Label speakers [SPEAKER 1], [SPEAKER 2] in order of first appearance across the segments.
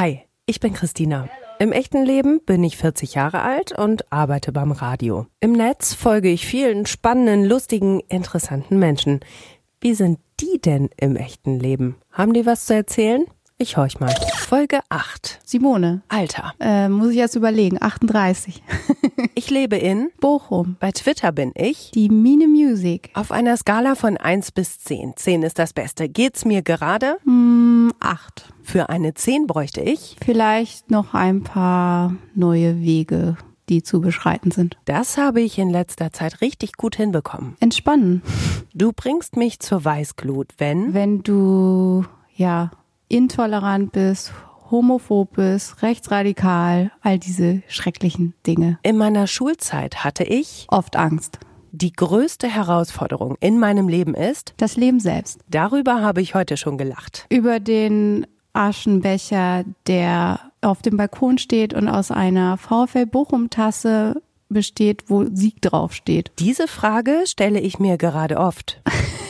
[SPEAKER 1] Hi, ich bin Christina. Im echten Leben bin ich 40 Jahre alt und arbeite beim Radio. Im Netz folge ich vielen spannenden, lustigen, interessanten Menschen. Wie sind die denn im echten Leben? Haben die was zu erzählen? Ich horch mal. Folge 8.
[SPEAKER 2] Simone.
[SPEAKER 1] Alter.
[SPEAKER 2] Äh, muss ich jetzt überlegen. 38.
[SPEAKER 1] ich lebe in
[SPEAKER 2] Bochum.
[SPEAKER 1] Bei Twitter bin ich
[SPEAKER 2] die Mine Music.
[SPEAKER 1] Auf einer Skala von 1 bis 10. 10 ist das Beste. Geht's mir gerade?
[SPEAKER 2] Mm, 8.
[SPEAKER 1] Für eine 10 bräuchte ich
[SPEAKER 2] vielleicht noch ein paar neue Wege die zu beschreiten sind.
[SPEAKER 1] Das habe ich in letzter Zeit richtig gut hinbekommen.
[SPEAKER 2] Entspannen.
[SPEAKER 1] Du bringst mich zur Weißglut, wenn?
[SPEAKER 2] Wenn du, ja, intolerant bist, homophob bist, rechtsradikal, all diese schrecklichen Dinge.
[SPEAKER 1] In meiner Schulzeit hatte ich
[SPEAKER 2] oft Angst.
[SPEAKER 1] Die größte Herausforderung in meinem Leben ist
[SPEAKER 2] das Leben selbst.
[SPEAKER 1] Darüber habe ich heute schon gelacht.
[SPEAKER 2] Über den Aschenbecher, der auf dem Balkon steht und aus einer VfL Bochum Tasse besteht, wo Sieg draufsteht.
[SPEAKER 1] Diese Frage stelle ich mir gerade oft.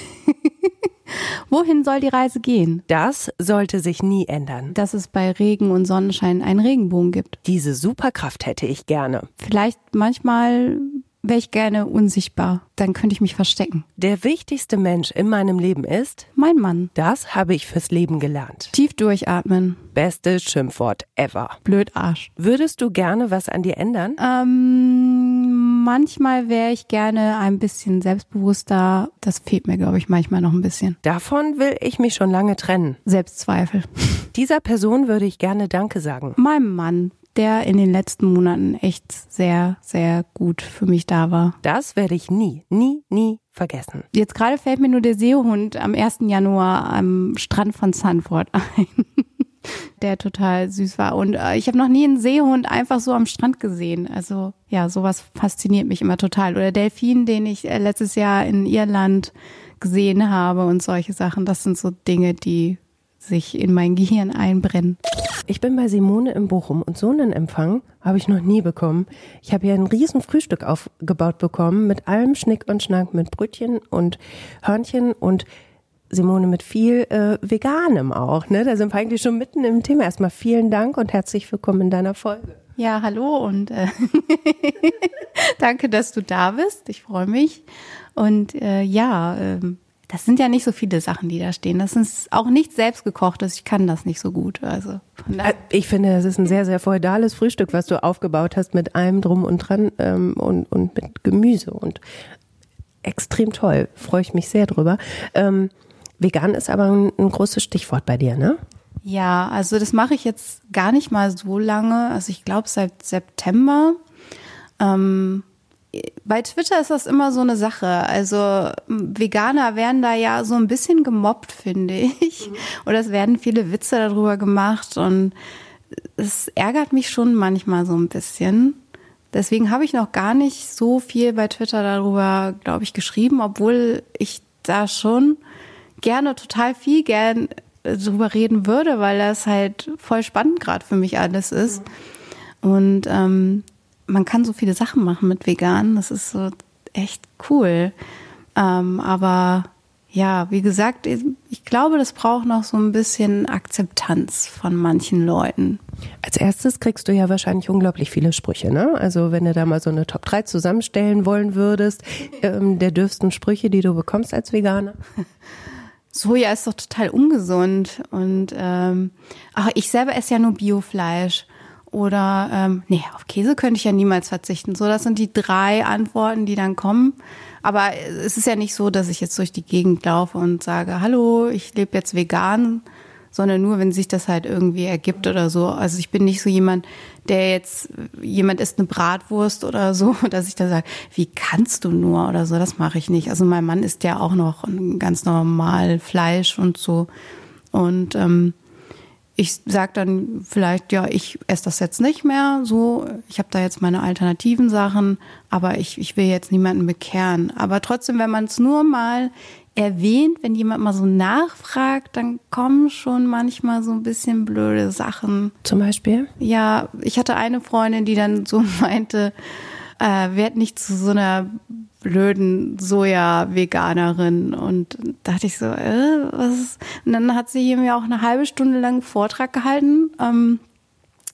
[SPEAKER 2] Wohin soll die Reise gehen?
[SPEAKER 1] Das sollte sich nie ändern.
[SPEAKER 2] Dass es bei Regen und Sonnenschein einen Regenbogen gibt.
[SPEAKER 1] Diese Superkraft hätte ich gerne.
[SPEAKER 2] Vielleicht manchmal wäre ich gerne unsichtbar. Dann könnte ich mich verstecken.
[SPEAKER 1] Der wichtigste Mensch in meinem Leben ist
[SPEAKER 2] mein Mann.
[SPEAKER 1] Das habe ich fürs Leben gelernt.
[SPEAKER 2] Tief durchatmen.
[SPEAKER 1] Bestes Schimpfwort ever.
[SPEAKER 2] Blöd Arsch.
[SPEAKER 1] Würdest du gerne was an dir ändern?
[SPEAKER 2] Ähm, manchmal wäre ich gerne ein bisschen selbstbewusster. Das fehlt mir, glaube ich, manchmal noch ein bisschen.
[SPEAKER 1] Davon will ich mich schon lange trennen.
[SPEAKER 2] Selbstzweifel.
[SPEAKER 1] Dieser Person würde ich gerne Danke sagen.
[SPEAKER 2] Meinem Mann der in den letzten Monaten echt sehr, sehr gut für mich da war.
[SPEAKER 1] Das werde ich nie, nie, nie vergessen.
[SPEAKER 2] Jetzt gerade fällt mir nur der Seehund am 1. Januar am Strand von Sanford ein. Der total süß war. Und äh, ich habe noch nie einen Seehund einfach so am Strand gesehen. Also ja, sowas fasziniert mich immer total. Oder Delfin, den ich äh, letztes Jahr in Irland gesehen habe und solche Sachen. Das sind so Dinge, die sich in mein Gehirn einbrennen.
[SPEAKER 1] Ich bin bei Simone in Bochum und so einen Empfang habe ich noch nie bekommen. Ich habe hier ein riesen Frühstück aufgebaut bekommen mit allem Schnick und Schnack, mit Brötchen und Hörnchen und Simone mit viel äh, Veganem auch. Ne? Da sind wir eigentlich schon mitten im Thema. Erstmal vielen Dank und herzlich willkommen in deiner Folge.
[SPEAKER 2] Ja, hallo und äh, danke, dass du da bist. Ich freue mich. Und äh, ja, ähm, das sind ja nicht so viele Sachen, die da stehen. Das ist auch nicht selbstgekochtes. Ich kann das nicht so gut. Also
[SPEAKER 1] äh, ich finde, das ist ein sehr, sehr feudales Frühstück, was du aufgebaut hast mit allem drum und dran ähm, und, und mit Gemüse und extrem toll. Freue ich mich sehr drüber. Ähm, vegan ist aber ein, ein großes Stichwort bei dir, ne?
[SPEAKER 2] Ja, also das mache ich jetzt gar nicht mal so lange. Also ich glaube seit September. Ähm, bei Twitter ist das immer so eine Sache. Also Veganer werden da ja so ein bisschen gemobbt, finde ich. Mhm. Oder es werden viele Witze darüber gemacht und es ärgert mich schon manchmal so ein bisschen. Deswegen habe ich noch gar nicht so viel bei Twitter darüber, glaube ich, geschrieben, obwohl ich da schon gerne total viel gern darüber reden würde, weil das halt voll spannend gerade für mich alles ist. Mhm. Und ähm, man kann so viele Sachen machen mit vegan. Das ist so echt cool. Ähm, aber ja, wie gesagt, ich glaube, das braucht noch so ein bisschen Akzeptanz von manchen Leuten.
[SPEAKER 1] Als erstes kriegst du ja wahrscheinlich unglaublich viele Sprüche, ne? Also wenn du da mal so eine Top 3 zusammenstellen wollen würdest, ähm, der dürfsten Sprüche, die du bekommst als Veganer.
[SPEAKER 2] Soja ist doch total ungesund und ähm, ach, ich selber esse ja nur Biofleisch. Oder ähm, nee, auf Käse könnte ich ja niemals verzichten. So, das sind die drei Antworten, die dann kommen. Aber es ist ja nicht so, dass ich jetzt durch die Gegend laufe und sage, hallo, ich lebe jetzt vegan, sondern nur, wenn sich das halt irgendwie ergibt oder so. Also ich bin nicht so jemand, der jetzt, jemand isst eine Bratwurst oder so, dass ich da sage, wie kannst du nur oder so, das mache ich nicht. Also mein Mann isst ja auch noch ganz normal Fleisch und so. Und ähm, ich sage dann vielleicht, ja, ich esse das jetzt nicht mehr, so, ich habe da jetzt meine alternativen Sachen, aber ich, ich will jetzt niemanden bekehren. Aber trotzdem, wenn man es nur mal erwähnt, wenn jemand mal so nachfragt, dann kommen schon manchmal so ein bisschen blöde Sachen.
[SPEAKER 1] Zum Beispiel?
[SPEAKER 2] Ja, ich hatte eine Freundin, die dann so meinte, äh, werd nicht zu so einer blöden Soja-Veganerin. Und dachte ich so, äh, was ist? Und dann hat sie mir auch eine halbe Stunde lang einen Vortrag gehalten, ähm,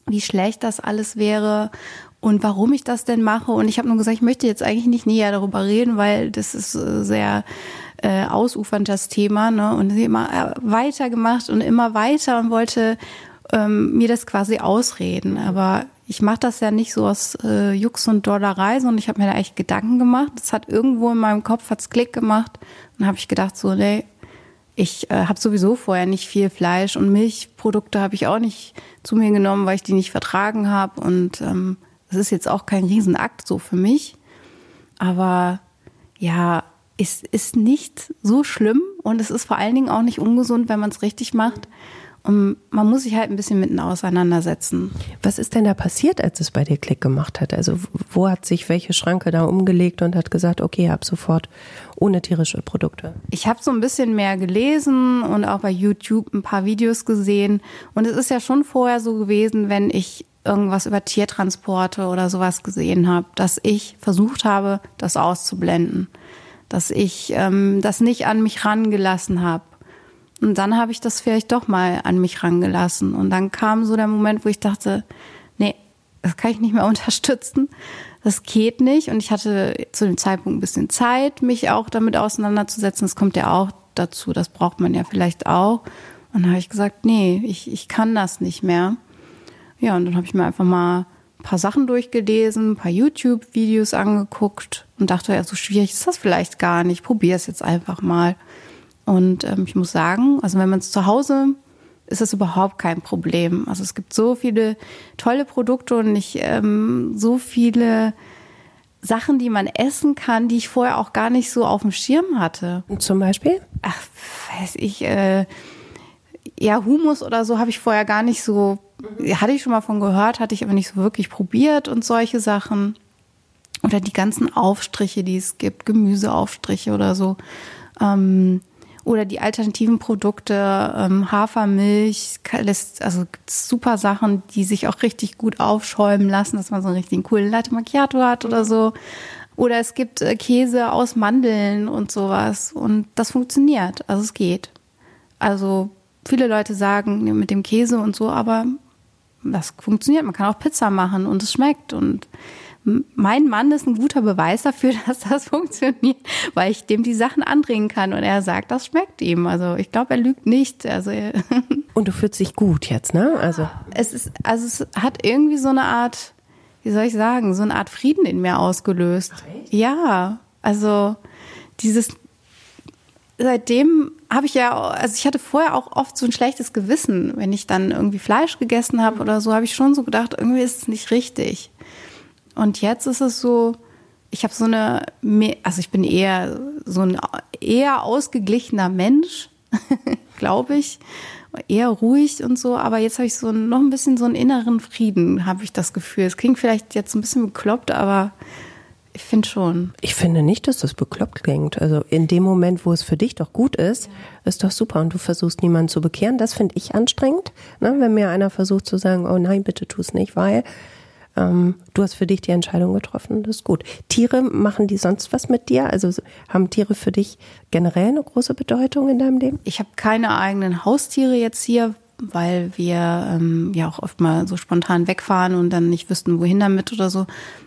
[SPEAKER 2] wie schlecht das alles wäre und warum ich das denn mache. Und ich habe nur gesagt, ich möchte jetzt eigentlich nicht näher darüber reden, weil das ist äh, sehr äh, ausufernd das Thema. Ne? Und sie immer äh, weitergemacht und immer weiter und wollte ähm, mir das quasi ausreden. Aber ich mache das ja nicht so aus äh, Jux und Dollerei, sondern ich habe mir da echt Gedanken gemacht. Das hat irgendwo in meinem Kopf hat's Klick gemacht. Und habe ich gedacht, so, nee, ich äh, habe sowieso vorher nicht viel Fleisch und Milchprodukte habe ich auch nicht zu mir genommen, weil ich die nicht vertragen habe. Und ähm, das ist jetzt auch kein Riesenakt so für mich. Aber ja, es ist nicht so schlimm und es ist vor allen Dingen auch nicht ungesund, wenn man es richtig macht. Und man muss sich halt ein bisschen mitten auseinandersetzen.
[SPEAKER 1] Was ist denn da passiert, als es bei dir Klick gemacht hat? Also wo hat sich welche Schranke da umgelegt und hat gesagt, okay, ab sofort ohne tierische Produkte?
[SPEAKER 2] Ich habe so ein bisschen mehr gelesen und auch bei YouTube ein paar Videos gesehen. Und es ist ja schon vorher so gewesen, wenn ich irgendwas über Tiertransporte oder sowas gesehen habe, dass ich versucht habe, das auszublenden. Dass ich ähm, das nicht an mich rangelassen habe und dann habe ich das vielleicht doch mal an mich rangelassen. Und dann kam so der Moment, wo ich dachte, nee, das kann ich nicht mehr unterstützen. Das geht nicht. Und ich hatte zu dem Zeitpunkt ein bisschen Zeit, mich auch damit auseinanderzusetzen. Das kommt ja auch dazu. Das braucht man ja vielleicht auch. Und dann habe ich gesagt, nee, ich, ich kann das nicht mehr. Ja, und dann habe ich mir einfach mal paar Sachen durchgelesen, ein paar YouTube-Videos angeguckt und dachte, ja, so schwierig ist das vielleicht gar nicht. Probier es jetzt einfach mal. Und ähm, ich muss sagen, also wenn man es zu Hause ist das überhaupt kein Problem. Also es gibt so viele tolle Produkte und ich ähm, so viele Sachen, die man essen kann, die ich vorher auch gar nicht so auf dem Schirm hatte.
[SPEAKER 1] Zum Beispiel?
[SPEAKER 2] Ach, weiß ich, äh, ja, Humus oder so habe ich vorher gar nicht so, hatte ich schon mal von gehört, hatte ich aber nicht so wirklich probiert und solche Sachen. Oder die ganzen Aufstriche, die es gibt, Gemüseaufstriche oder so. Ähm, oder die alternativen Produkte, ähm, Hafermilch, also super Sachen, die sich auch richtig gut aufschäumen lassen, dass man so einen richtigen coolen Latte Macchiato hat oder so. Oder es gibt äh, Käse aus Mandeln und sowas. Und das funktioniert. Also es geht. Also viele Leute sagen mit dem Käse und so, aber das funktioniert. Man kann auch Pizza machen und es schmeckt. Und mein Mann ist ein guter Beweis dafür, dass das funktioniert, weil ich dem die Sachen andringen kann und er sagt, das schmeckt ihm. Also ich glaube, er lügt nicht. Also
[SPEAKER 1] und du fühlst dich gut jetzt, ne?
[SPEAKER 2] Also es ist, also es hat irgendwie so eine Art, wie soll ich sagen, so eine Art Frieden in mir ausgelöst. Ja, also dieses seitdem habe ich ja, also ich hatte vorher auch oft so ein schlechtes Gewissen, wenn ich dann irgendwie Fleisch gegessen habe oder so, habe ich schon so gedacht, irgendwie ist es nicht richtig. Und jetzt ist es so, ich habe so eine, also ich bin eher so ein eher ausgeglichener Mensch, glaube ich, eher ruhig und so. Aber jetzt habe ich so noch ein bisschen so einen inneren Frieden, habe ich das Gefühl. Es klingt vielleicht jetzt ein bisschen bekloppt, aber ich finde schon.
[SPEAKER 1] Ich finde nicht, dass das bekloppt klingt. Also in dem Moment, wo es für dich doch gut ist, ist doch super. Und du versuchst niemanden zu bekehren. Das finde ich anstrengend, ne? wenn mir einer versucht zu sagen, oh nein, bitte tu es nicht, weil ähm, du hast für dich die Entscheidung getroffen, das ist gut. Tiere, machen die sonst was mit dir? Also haben Tiere für dich generell eine große Bedeutung in deinem Leben?
[SPEAKER 2] Ich habe keine eigenen Haustiere jetzt hier, weil wir ähm, ja auch oft mal so spontan wegfahren und dann nicht wüssten, wohin damit oder so.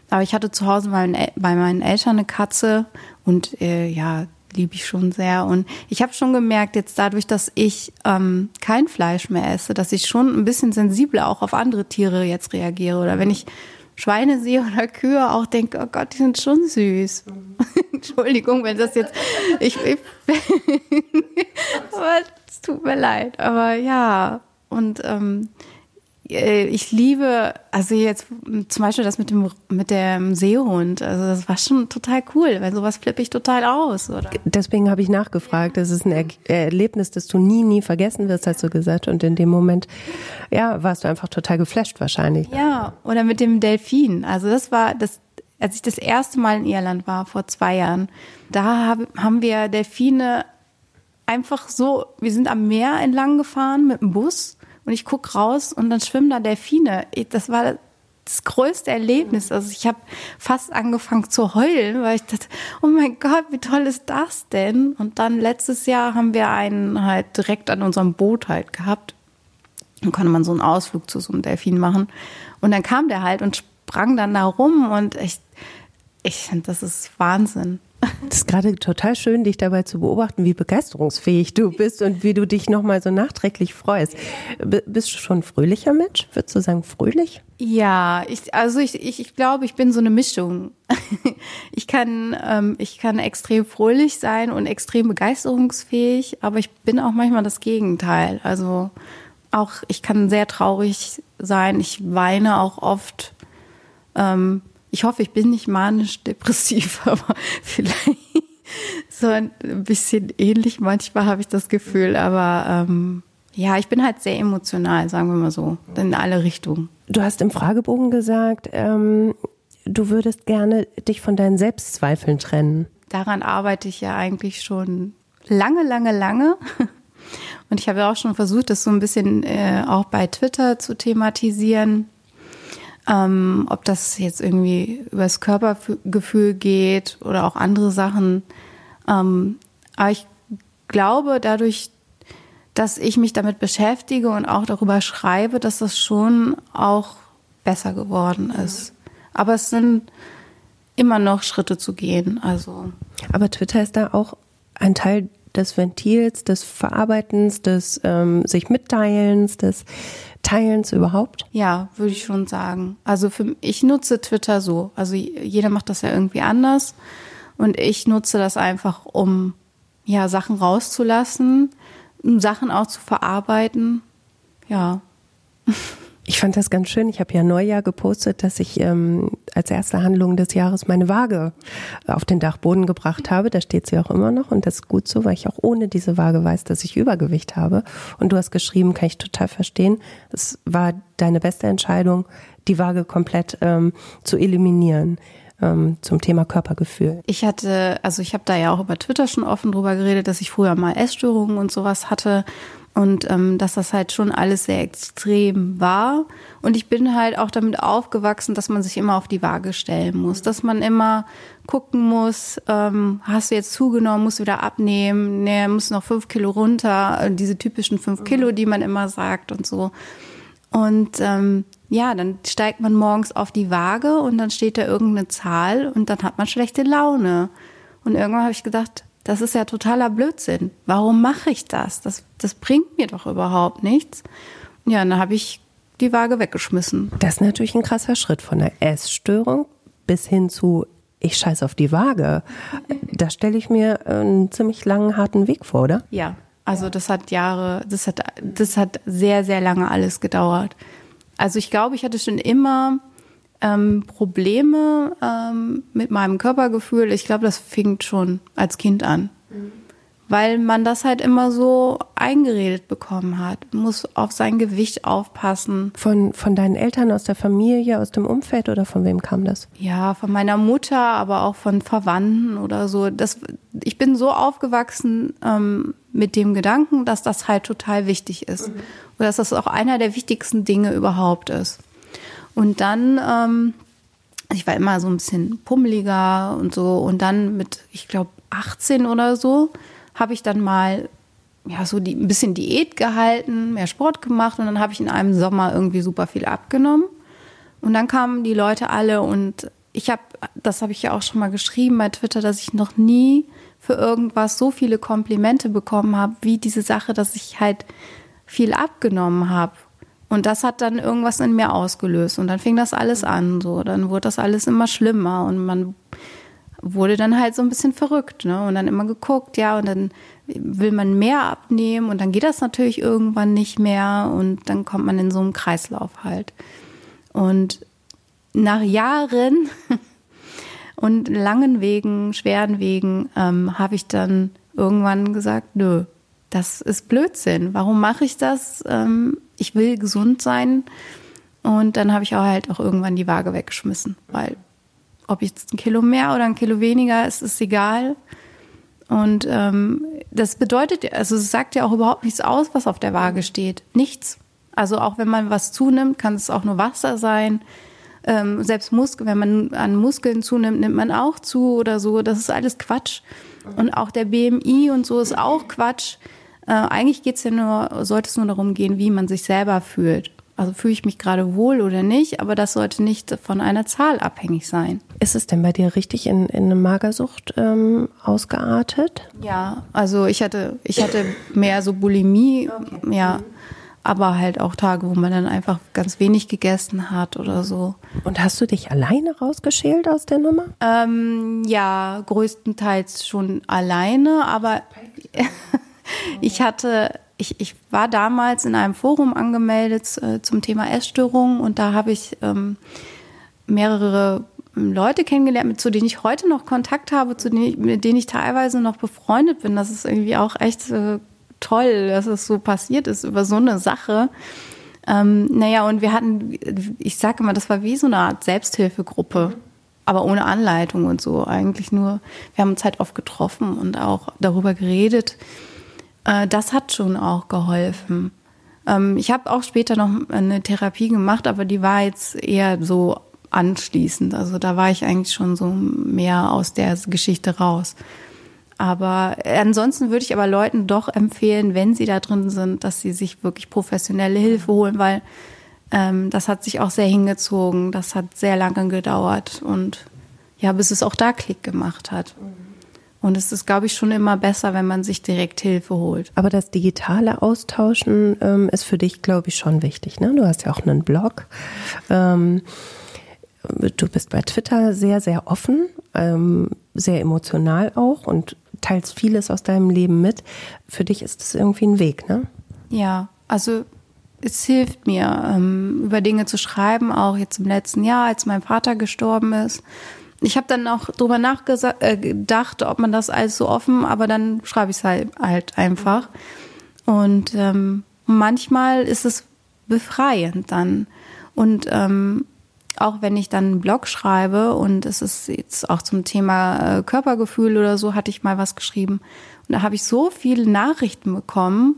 [SPEAKER 2] Aber ich hatte zu Hause bei bei meinen Eltern eine Katze und äh, ja, liebe ich schon sehr. Und ich habe schon gemerkt, jetzt dadurch, dass ich ähm, kein Fleisch mehr esse, dass ich schon ein bisschen sensibler auch auf andere Tiere jetzt reagiere. Oder wenn ich Schweine sehe oder Kühe, auch denke, oh Gott, die sind schon süß. Entschuldigung, wenn das jetzt. Ich, ich tut mir leid. Aber ja. Und ähm, äh, ich liebe, also jetzt zum Beispiel das mit dem mit dem Seehund, also das war schon total cool, weil sowas flippe ich total aus, oder?
[SPEAKER 1] Deswegen habe ich nachgefragt. Das ist ein er Erlebnis, das du nie, nie vergessen wirst, hast du gesagt. Und in dem Moment, ja, warst du einfach total geflasht wahrscheinlich.
[SPEAKER 2] Ja, oder mit dem Delfin. Also das war das, als ich das erste Mal in Irland war, vor zwei Jahren, da hab, haben wir Delfine einfach so, wir sind am Meer entlang gefahren mit dem Bus und ich guck raus und dann schwimmen da Delfine. Das war das größte Erlebnis. Also ich habe fast angefangen zu heulen, weil ich dachte, oh mein Gott, wie toll ist das denn? Und dann letztes Jahr haben wir einen halt direkt an unserem Boot halt gehabt. Dann konnte man so einen Ausflug zu so einem Delfin machen. Und dann kam der halt und sprang dann da rum und ich, ich finde, das ist Wahnsinn.
[SPEAKER 1] Das ist gerade total schön, dich dabei zu beobachten, wie begeisterungsfähig du bist und wie du dich nochmal so nachträglich freust. B bist du schon ein fröhlicher Mensch? Würdest du sagen fröhlich?
[SPEAKER 2] Ja, ich, also ich, ich, ich glaube, ich bin so eine Mischung. ich kann, ähm, ich kann extrem fröhlich sein und extrem begeisterungsfähig, aber ich bin auch manchmal das Gegenteil. Also auch, ich kann sehr traurig sein. Ich weine auch oft. Ähm, ich hoffe, ich bin nicht manisch-depressiv, aber vielleicht so ein bisschen ähnlich manchmal habe ich das Gefühl. Aber ähm, ja, ich bin halt sehr emotional, sagen wir mal so, in alle Richtungen.
[SPEAKER 1] Du hast im Fragebogen gesagt, ähm, du würdest gerne dich von deinen Selbstzweifeln trennen.
[SPEAKER 2] Daran arbeite ich ja eigentlich schon lange, lange, lange. Und ich habe ja auch schon versucht, das so ein bisschen äh, auch bei Twitter zu thematisieren ähm, ob das jetzt irgendwie übers Körpergefühl geht oder auch andere Sachen. Ähm, aber ich glaube, dadurch, dass ich mich damit beschäftige und auch darüber schreibe, dass das schon auch besser geworden ist. Aber es sind immer noch Schritte zu gehen. Also.
[SPEAKER 1] Aber Twitter ist da auch ein Teil des Ventils, des Verarbeitens, des ähm, sich Mitteilens, des Teilens überhaupt?
[SPEAKER 2] Ja, würde ich schon sagen. Also für, ich nutze Twitter so. Also jeder macht das ja irgendwie anders. Und ich nutze das einfach, um ja, Sachen rauszulassen, um Sachen auch zu verarbeiten. Ja.
[SPEAKER 1] Ich fand das ganz schön. Ich habe ja Neujahr gepostet, dass ich ähm, als erste Handlung des Jahres meine Waage auf den Dachboden gebracht habe. Da steht sie auch immer noch und das ist gut so, weil ich auch ohne diese Waage weiß, dass ich Übergewicht habe. Und du hast geschrieben, kann ich total verstehen. Es war deine beste Entscheidung, die Waage komplett ähm, zu eliminieren ähm, zum Thema Körpergefühl.
[SPEAKER 2] Ich hatte, also ich habe da ja auch über Twitter schon offen drüber geredet, dass ich früher mal Essstörungen und sowas hatte und ähm, dass das halt schon alles sehr extrem war. Und ich bin halt auch damit aufgewachsen, dass man sich immer auf die Waage stellen muss, dass man immer gucken muss, ähm, hast du jetzt zugenommen, musst du wieder abnehmen, nee, muss noch fünf Kilo runter, äh, diese typischen fünf Kilo, die man immer sagt und so. Und ähm, ja, dann steigt man morgens auf die Waage und dann steht da irgendeine Zahl und dann hat man schlechte Laune. Und irgendwann habe ich gedacht, das ist ja totaler Blödsinn. Warum mache ich das? Das, das bringt mir doch überhaupt nichts. Ja, dann habe ich die Waage weggeschmissen.
[SPEAKER 1] Das ist natürlich ein krasser Schritt von der Essstörung bis hin zu ich scheiße auf die Waage. Da stelle ich mir einen ziemlich langen, harten Weg vor, oder?
[SPEAKER 2] Ja, also das hat Jahre, das hat, das hat sehr, sehr lange alles gedauert. Also ich glaube, ich hatte schon immer ähm, Probleme ähm, mit meinem Körpergefühl, ich glaube, das fing schon als Kind an. Mhm. Weil man das halt immer so eingeredet bekommen hat. Muss auf sein Gewicht aufpassen.
[SPEAKER 1] Von, von deinen Eltern, aus der Familie, aus dem Umfeld oder von wem kam das?
[SPEAKER 2] Ja, von meiner Mutter, aber auch von Verwandten oder so. Das, ich bin so aufgewachsen ähm, mit dem Gedanken, dass das halt total wichtig ist. Mhm. Und dass das auch einer der wichtigsten Dinge überhaupt ist. Und dann, ähm, ich war immer so ein bisschen pummeliger und so. Und dann mit, ich glaube, 18 oder so, habe ich dann mal ja so die, ein bisschen Diät gehalten, mehr Sport gemacht und dann habe ich in einem Sommer irgendwie super viel abgenommen. Und dann kamen die Leute alle und ich habe, das habe ich ja auch schon mal geschrieben bei Twitter, dass ich noch nie für irgendwas so viele Komplimente bekommen habe, wie diese Sache, dass ich halt viel abgenommen habe. Und das hat dann irgendwas in mir ausgelöst. Und dann fing das alles an. So, dann wurde das alles immer schlimmer und man wurde dann halt so ein bisschen verrückt, ne? Und dann immer geguckt, ja, und dann will man mehr abnehmen und dann geht das natürlich irgendwann nicht mehr und dann kommt man in so einen Kreislauf halt. Und nach Jahren und langen Wegen, schweren Wegen, ähm, habe ich dann irgendwann gesagt, nö, das ist Blödsinn. Warum mache ich das? Ähm, ich will gesund sein. Und dann habe ich auch halt auch irgendwann die Waage weggeschmissen, weil ob jetzt ein Kilo mehr oder ein Kilo weniger ist, ist egal. Und ähm, das bedeutet, also es sagt ja auch überhaupt nichts aus, was auf der Waage steht. Nichts. Also auch wenn man was zunimmt, kann es auch nur Wasser sein. Ähm, selbst Muskel, wenn man an Muskeln zunimmt, nimmt man auch zu oder so. Das ist alles Quatsch. Und auch der BMI und so ist auch Quatsch. Äh, eigentlich geht's ja nur, sollte es nur darum gehen, wie man sich selber fühlt. Also fühle ich mich gerade wohl oder nicht, aber das sollte nicht von einer Zahl abhängig sein.
[SPEAKER 1] Ist es denn bei dir richtig in, in eine Magersucht ähm, ausgeartet?
[SPEAKER 2] Ja, also ich hatte, ich hatte mehr so Bulimie, okay. ja, aber halt auch Tage, wo man dann einfach ganz wenig gegessen hat oder so.
[SPEAKER 1] Und hast du dich alleine rausgeschält aus der Nummer?
[SPEAKER 2] Ähm, ja, größtenteils schon alleine, aber ich hatte ich, ich war damals in einem Forum angemeldet äh, zum Thema Essstörungen und da habe ich ähm, mehrere ähm, Leute kennengelernt, zu denen ich heute noch Kontakt habe, zu denen ich, mit denen ich teilweise noch befreundet bin. Das ist irgendwie auch echt äh, toll, dass es so passiert ist über so eine Sache. Ähm, naja, und wir hatten, ich sage immer, das war wie so eine Art Selbsthilfegruppe, aber ohne Anleitung und so. Eigentlich nur, wir haben uns halt oft getroffen und auch darüber geredet, äh, das hat schon auch geholfen. Ähm, ich habe auch später noch eine Therapie gemacht, aber die war jetzt eher so anschließend. Also da war ich eigentlich schon so mehr aus der Geschichte raus. Aber ansonsten würde ich aber Leuten doch empfehlen, wenn sie da drin sind, dass sie sich wirklich professionelle Hilfe holen, weil ähm, das hat sich auch sehr hingezogen. Das hat sehr lange gedauert und ja, bis es auch da Klick gemacht hat. Mhm. Und es ist, glaube ich, schon immer besser, wenn man sich direkt Hilfe holt.
[SPEAKER 1] Aber das digitale Austauschen ähm, ist für dich, glaube ich, schon wichtig. Ne? Du hast ja auch einen Blog. Ähm, du bist bei Twitter sehr, sehr offen, ähm, sehr emotional auch und teilst vieles aus deinem Leben mit. Für dich ist es irgendwie ein Weg, ne?
[SPEAKER 2] Ja, also es hilft mir, ähm, über Dinge zu schreiben, auch jetzt im letzten Jahr, als mein Vater gestorben ist ich habe dann auch drüber nachgedacht, äh, ob man das alles so offen, aber dann schreibe ich es halt, halt einfach. Und ähm, manchmal ist es befreiend dann. Und ähm, auch wenn ich dann einen Blog schreibe und es ist jetzt auch zum Thema äh, Körpergefühl oder so, hatte ich mal was geschrieben. Und da habe ich so viele Nachrichten bekommen.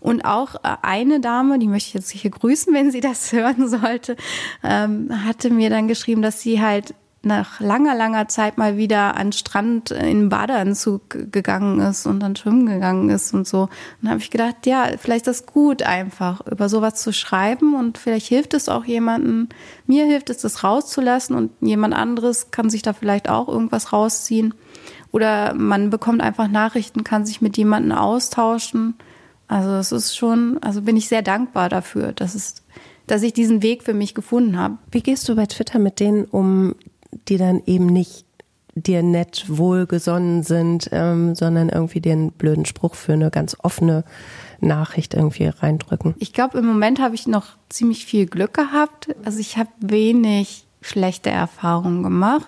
[SPEAKER 2] Und auch äh, eine Dame, die möchte ich jetzt hier grüßen, wenn sie das hören sollte, ähm, hatte mir dann geschrieben, dass sie halt nach langer, langer Zeit mal wieder an Strand in Badeanzug gegangen ist und dann schwimmen gegangen ist und so. Und dann habe ich gedacht, ja, vielleicht ist das gut einfach, über sowas zu schreiben und vielleicht hilft es auch jemandem. Mir hilft es, das rauszulassen und jemand anderes kann sich da vielleicht auch irgendwas rausziehen. Oder man bekommt einfach Nachrichten, kann sich mit jemandem austauschen. Also es ist schon, also bin ich sehr dankbar dafür, dass es dass ich diesen Weg für mich gefunden habe.
[SPEAKER 1] Wie gehst du bei Twitter mit denen um, die dann eben nicht dir nett wohlgesonnen sind, ähm, sondern irgendwie den blöden Spruch für eine ganz offene Nachricht irgendwie reindrücken.
[SPEAKER 2] Ich glaube, im Moment habe ich noch ziemlich viel Glück gehabt. Also ich habe wenig schlechte Erfahrungen gemacht.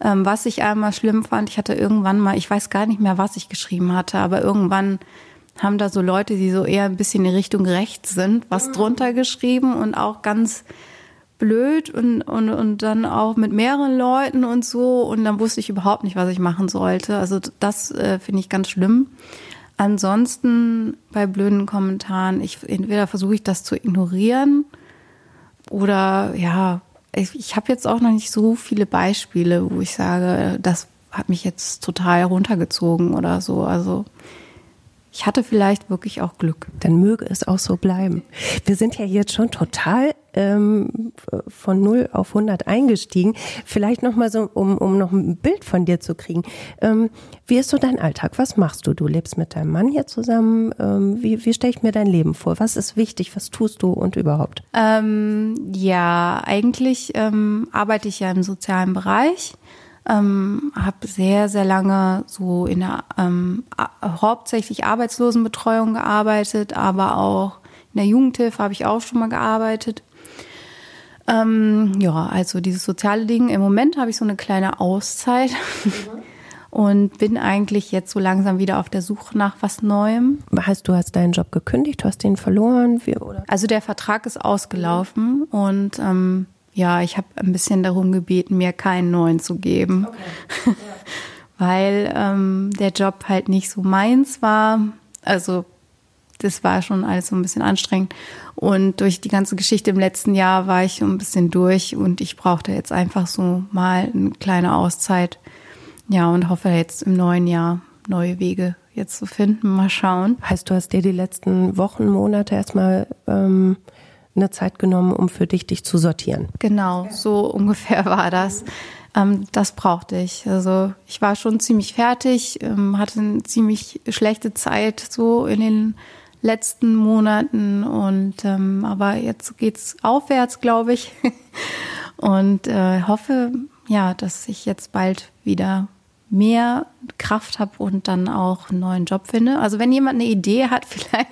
[SPEAKER 2] Ähm, was ich einmal schlimm fand, ich hatte irgendwann mal, ich weiß gar nicht mehr, was ich geschrieben hatte, aber irgendwann haben da so Leute, die so eher ein bisschen in Richtung rechts sind, was drunter geschrieben und auch ganz blöd und, und, und dann auch mit mehreren Leuten und so. Und dann wusste ich überhaupt nicht, was ich machen sollte. Also das äh, finde ich ganz schlimm. Ansonsten bei blöden Kommentaren, ich, entweder versuche ich das zu ignorieren oder ja, ich, ich habe jetzt auch noch nicht so viele Beispiele, wo ich sage, das hat mich jetzt total runtergezogen oder so. Also ich hatte vielleicht wirklich auch Glück.
[SPEAKER 1] Dann möge es auch so bleiben. Wir sind ja jetzt schon total ähm, von 0 auf 100 eingestiegen. Vielleicht noch mal so, um, um noch ein Bild von dir zu kriegen. Ähm, wie ist so dein Alltag? Was machst du? Du lebst mit deinem Mann hier zusammen. Ähm, wie wie stelle ich mir dein Leben vor? Was ist wichtig? Was tust du und überhaupt?
[SPEAKER 2] Ähm, ja, eigentlich ähm, arbeite ich ja im sozialen Bereich ähm, habe sehr, sehr lange so in der ähm, hauptsächlich Arbeitslosenbetreuung gearbeitet, aber auch in der Jugendhilfe habe ich auch schon mal gearbeitet. Ähm, ja, also dieses soziale Ding. Im Moment habe ich so eine kleine Auszeit. Mhm. und bin eigentlich jetzt so langsam wieder auf der Suche nach was Neuem.
[SPEAKER 1] Heißt, du hast deinen Job gekündigt, du hast den verloren? Wie, oder?
[SPEAKER 2] Also der Vertrag ist ausgelaufen und ähm, ja, ich habe ein bisschen darum gebeten, mir keinen neuen zu geben, okay. ja. weil ähm, der Job halt nicht so meins war. Also das war schon alles so ein bisschen anstrengend. Und durch die ganze Geschichte im letzten Jahr war ich so ein bisschen durch und ich brauchte jetzt einfach so mal eine kleine Auszeit. Ja, und hoffe jetzt im neuen Jahr neue Wege jetzt zu finden. Mal schauen.
[SPEAKER 1] Heißt, du hast dir die letzten Wochen, Monate erstmal ähm, eine Zeit genommen, um für dich dich zu sortieren.
[SPEAKER 2] Genau, so ungefähr war das. Ähm, das brauchte ich. Also ich war schon ziemlich fertig, ähm, hatte eine ziemlich schlechte Zeit so in den letzten Monaten und ähm, aber jetzt geht's aufwärts, glaube ich. und äh, hoffe, ja, dass ich jetzt bald wieder mehr Kraft habe und dann auch einen neuen Job finde. Also wenn jemand eine Idee hat, vielleicht,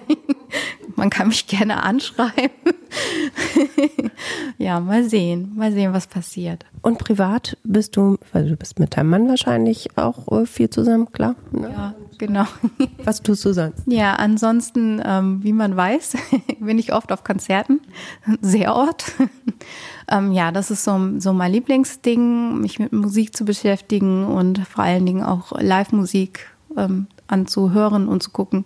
[SPEAKER 2] man kann mich gerne anschreiben. ja, mal sehen, mal sehen, was passiert.
[SPEAKER 1] Und privat bist du, weil du bist mit deinem Mann wahrscheinlich auch äh, viel zusammen, klar?
[SPEAKER 2] Ne? Ja, genau.
[SPEAKER 1] Was tust du sonst?
[SPEAKER 2] Ja, ansonsten, ähm, wie man weiß, bin ich oft auf Konzerten, sehr oft. ähm, ja, das ist so, so mein Lieblingsding, mich mit Musik zu beschäftigen und vor allen Dingen auch Live-Musik ähm, anzuhören und zu gucken.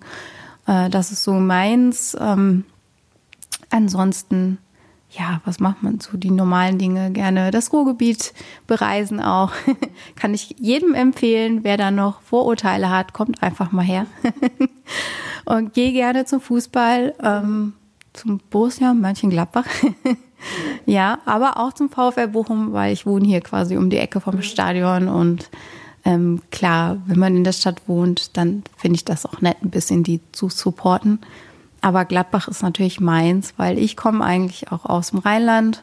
[SPEAKER 2] Äh, das ist so meins. Ähm, ansonsten ja, was macht man so? Die normalen Dinge gerne das Ruhrgebiet bereisen auch. Kann ich jedem empfehlen, wer da noch Vorurteile hat, kommt einfach mal her. und geh gerne zum Fußball, ähm, zum Borussia Mönchengladbach. ja, aber auch zum VfL Bochum, weil ich wohne hier quasi um die Ecke vom Stadion und ähm, klar, wenn man in der Stadt wohnt, dann finde ich das auch nett, ein bisschen die zu supporten. Aber Gladbach ist natürlich meins, weil ich komme eigentlich auch aus dem Rheinland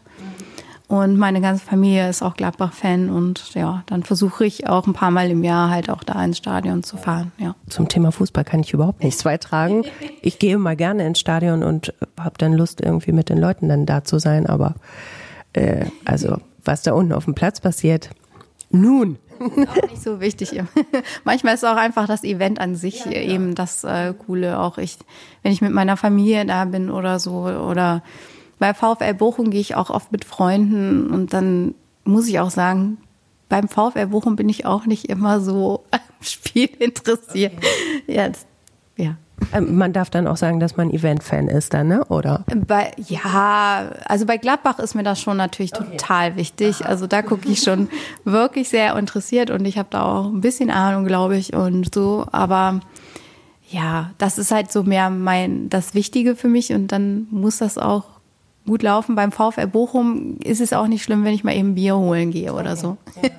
[SPEAKER 2] und meine ganze Familie ist auch Gladbach-Fan und ja, dann versuche ich auch ein paar Mal im Jahr halt auch da ins Stadion zu fahren. Ja.
[SPEAKER 1] Zum Thema Fußball kann ich überhaupt nichts beitragen. Ich gehe mal gerne ins Stadion und habe dann Lust, irgendwie mit den Leuten dann da zu sein. Aber äh, also was da unten auf dem Platz passiert, nun.
[SPEAKER 2] Auch nicht so wichtig. Manchmal ist auch einfach das Event an sich ja, eben das äh, Coole. Auch ich, wenn ich mit meiner Familie da bin oder so. Oder bei VfL Bochum gehe ich auch oft mit Freunden und dann muss ich auch sagen, beim VfL Bochum bin ich auch nicht immer so am Spiel interessiert. Okay. Ja,
[SPEAKER 1] ja. Ähm, man darf dann auch sagen, dass man Event-Fan ist dann, ne? Oder?
[SPEAKER 2] Bei, ja, also bei Gladbach ist mir das schon natürlich okay. total wichtig. Also da gucke ich schon wirklich sehr interessiert und ich habe da auch ein bisschen Ahnung, glaube ich, und so. Aber ja, das ist halt so mehr mein das Wichtige für mich und dann muss das auch gut laufen. Beim VfL Bochum ist es auch nicht schlimm, wenn ich mal eben Bier holen gehe oder so. Ja.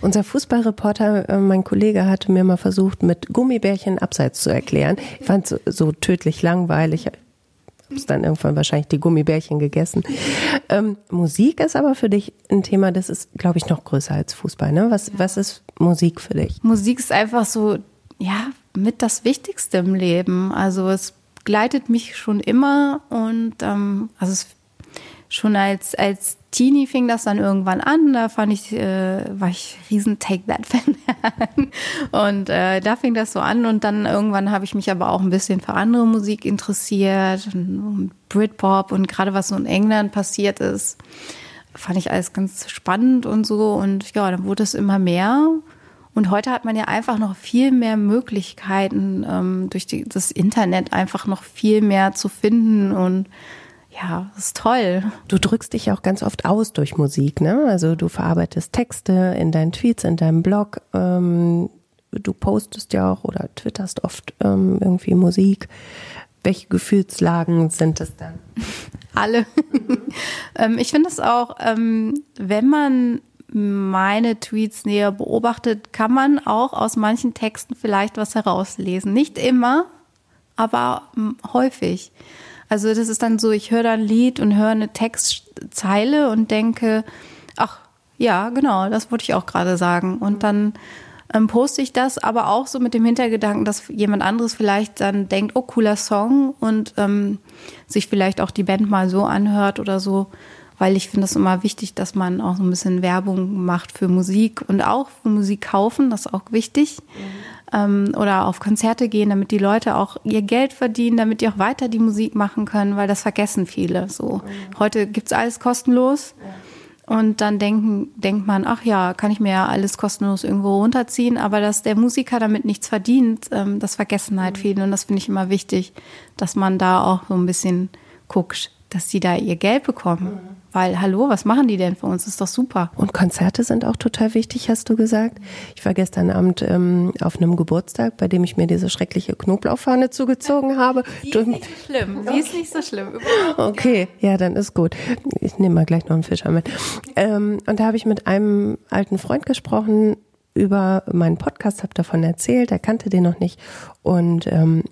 [SPEAKER 1] Unser Fußballreporter, äh, mein Kollege, hatte mir mal versucht, mit Gummibärchen abseits zu erklären. Ich fand es so, tödlich langweilig. Ich habe dann irgendwann wahrscheinlich die Gummibärchen gegessen. Ähm, Musik ist aber für dich ein Thema, das ist, glaube ich, noch größer als Fußball. Ne? Was, was ist Musik für dich?
[SPEAKER 2] Musik ist einfach so, ja, mit das Wichtigste im Leben. Also es begleitet mich schon immer und ähm, also es schon als, als Teenie fing das dann irgendwann an. Da fand ich, äh, war ich riesen Take That Fan. und äh, da fing das so an und dann irgendwann habe ich mich aber auch ein bisschen für andere Musik interessiert, und Britpop und gerade was so in England passiert ist, fand ich alles ganz spannend und so und ja, dann wurde es immer mehr. Und heute hat man ja einfach noch viel mehr Möglichkeiten, ähm, durch die, das Internet einfach noch viel mehr zu finden und ja, das ist toll.
[SPEAKER 1] Du drückst dich auch ganz oft aus durch Musik, ne? Also du verarbeitest Texte in deinen Tweets, in deinem Blog. Ähm, du postest ja auch oder twitterst oft ähm, irgendwie Musik. Welche Gefühlslagen sind es dann?
[SPEAKER 2] Alle. ähm, ich finde es auch, ähm, wenn man meine Tweets näher beobachtet, kann man auch aus manchen Texten vielleicht was herauslesen. Nicht immer, aber ähm, häufig. Also das ist dann so, ich höre da ein Lied und höre eine Textzeile und denke, ach ja, genau, das wollte ich auch gerade sagen. Und dann ähm, poste ich das, aber auch so mit dem Hintergedanken, dass jemand anderes vielleicht dann denkt, oh, cooler Song und ähm, sich vielleicht auch die Band mal so anhört oder so. Weil ich finde es immer wichtig, dass man auch so ein bisschen Werbung macht für Musik und auch für Musik kaufen, das ist auch wichtig. Mhm ähm, oder auf Konzerte gehen, damit die Leute auch ihr Geld verdienen, damit die auch weiter die Musik machen können, weil das vergessen viele. So mhm. heute gibt's alles kostenlos. Und dann denken, denkt man, ach ja, kann ich mir ja alles kostenlos irgendwo runterziehen, aber dass der Musiker damit nichts verdient, ähm, das vergessen halt viele. Und das finde ich immer wichtig, dass man da auch so ein bisschen guckt, dass die da ihr Geld bekommen. Weil, hallo, was machen die denn für uns? Ist doch super.
[SPEAKER 1] Und Konzerte sind auch total wichtig, hast du gesagt. Ich war gestern Abend ähm, auf einem Geburtstag, bei dem ich mir diese schreckliche Knoblauchfahne zugezogen habe.
[SPEAKER 2] Die ist nicht so schlimm. Die ist nicht so schlimm.
[SPEAKER 1] Okay, ja, dann ist gut. Ich nehme mal gleich noch einen Fischer mit. Ähm, und da habe ich mit einem alten Freund gesprochen über meinen Podcast, habe davon erzählt. Er kannte den noch nicht. Und ähm,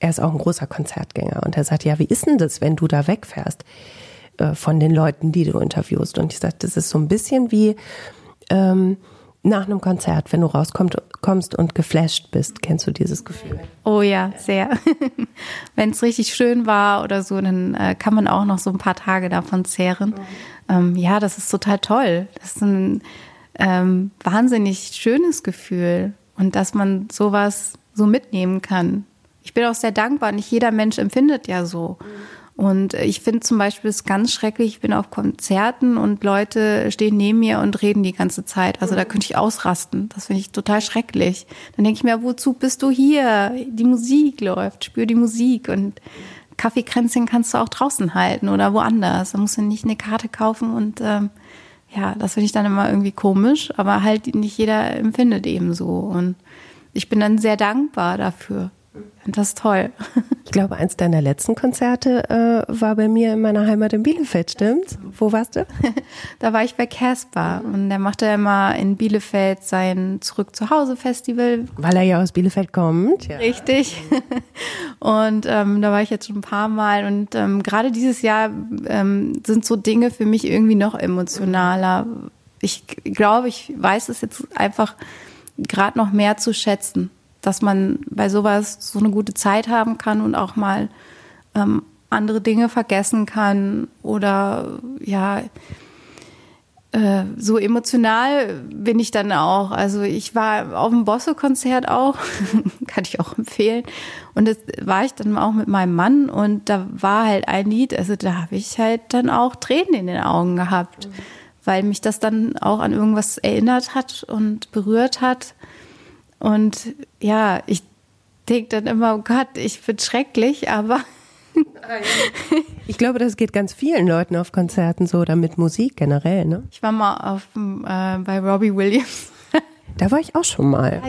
[SPEAKER 1] er ist auch ein großer Konzertgänger. Und er sagt, ja, wie ist denn das, wenn du da wegfährst? Äh, von den Leuten, die du interviewst. Und ich sagte, das ist so ein bisschen wie ähm, nach einem Konzert, wenn du rauskommst kommst und geflasht bist. Kennst du dieses Gefühl?
[SPEAKER 2] Oh ja, sehr. wenn es richtig schön war oder so, dann äh, kann man auch noch so ein paar Tage davon zehren. Ähm, ja, das ist total toll. Das ist ein ähm, wahnsinnig schönes Gefühl. Und dass man sowas so mitnehmen kann. Ich bin auch sehr dankbar. Nicht jeder Mensch empfindet ja so. Und ich finde zum Beispiel es ganz schrecklich, ich bin auf Konzerten und Leute stehen neben mir und reden die ganze Zeit. Also da könnte ich ausrasten. Das finde ich total schrecklich. Dann denke ich mir, wozu bist du hier? Die Musik läuft, spür die Musik und Kaffeekränzchen kannst du auch draußen halten oder woanders. Da musst du nicht eine Karte kaufen und ähm, ja, das finde ich dann immer irgendwie komisch, aber halt nicht jeder empfindet eben so. Und ich bin dann sehr dankbar dafür. Das ist toll.
[SPEAKER 1] Ich glaube, eins deiner letzten Konzerte äh, war bei mir in meiner Heimat in Bielefeld, stimmt's? Wo warst du?
[SPEAKER 2] da war ich bei Casper und der machte immer in Bielefeld sein Zurück zu Hause Festival.
[SPEAKER 1] Weil er ja aus Bielefeld kommt. Ja.
[SPEAKER 2] Richtig. Und ähm, da war ich jetzt schon ein paar Mal und ähm, gerade dieses Jahr ähm, sind so Dinge für mich irgendwie noch emotionaler. Ich glaube, ich weiß es jetzt einfach gerade noch mehr zu schätzen dass man bei sowas so eine gute Zeit haben kann und auch mal ähm, andere Dinge vergessen kann oder ja, äh, so emotional bin ich dann auch. Also ich war auf dem Bosse-Konzert auch, kann ich auch empfehlen. Und das war ich dann auch mit meinem Mann und da war halt ein Lied, also da habe ich halt dann auch Tränen in den Augen gehabt, mhm. weil mich das dann auch an irgendwas erinnert hat und berührt hat. Und ja, ich denke dann immer, oh Gott, ich bin schrecklich, aber.
[SPEAKER 1] ich glaube, das geht ganz vielen Leuten auf Konzerten so oder mit Musik generell, ne?
[SPEAKER 2] Ich war mal auf, äh, bei Robbie Williams.
[SPEAKER 1] Da war ich auch schon mal.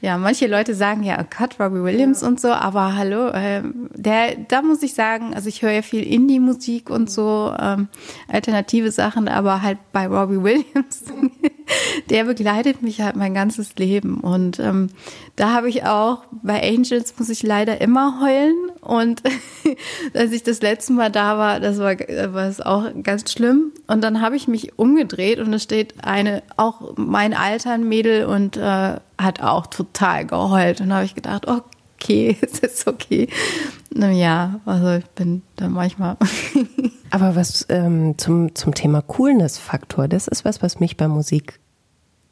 [SPEAKER 2] Ja, manche Leute sagen ja, oh Gott, Robbie Williams und so, aber hallo, äh, der, da muss ich sagen, also ich höre ja viel Indie-Musik und so, ähm, alternative Sachen, aber halt bei Robbie Williams, der begleitet mich halt mein ganzes Leben. Und ähm, da habe ich auch, bei Angels muss ich leider immer heulen. Und als ich das letzte Mal da war, das war, war es auch ganz schlimm. Und dann habe ich mich umgedreht und es steht eine, auch mein Alter, ein Mädel und äh, hat auch total geheult. Und da habe ich gedacht, okay, es ist okay. Ja, also ich bin da manchmal.
[SPEAKER 1] Aber was ähm, zum, zum Thema Coolness-Faktor, das ist was, was mich bei Musik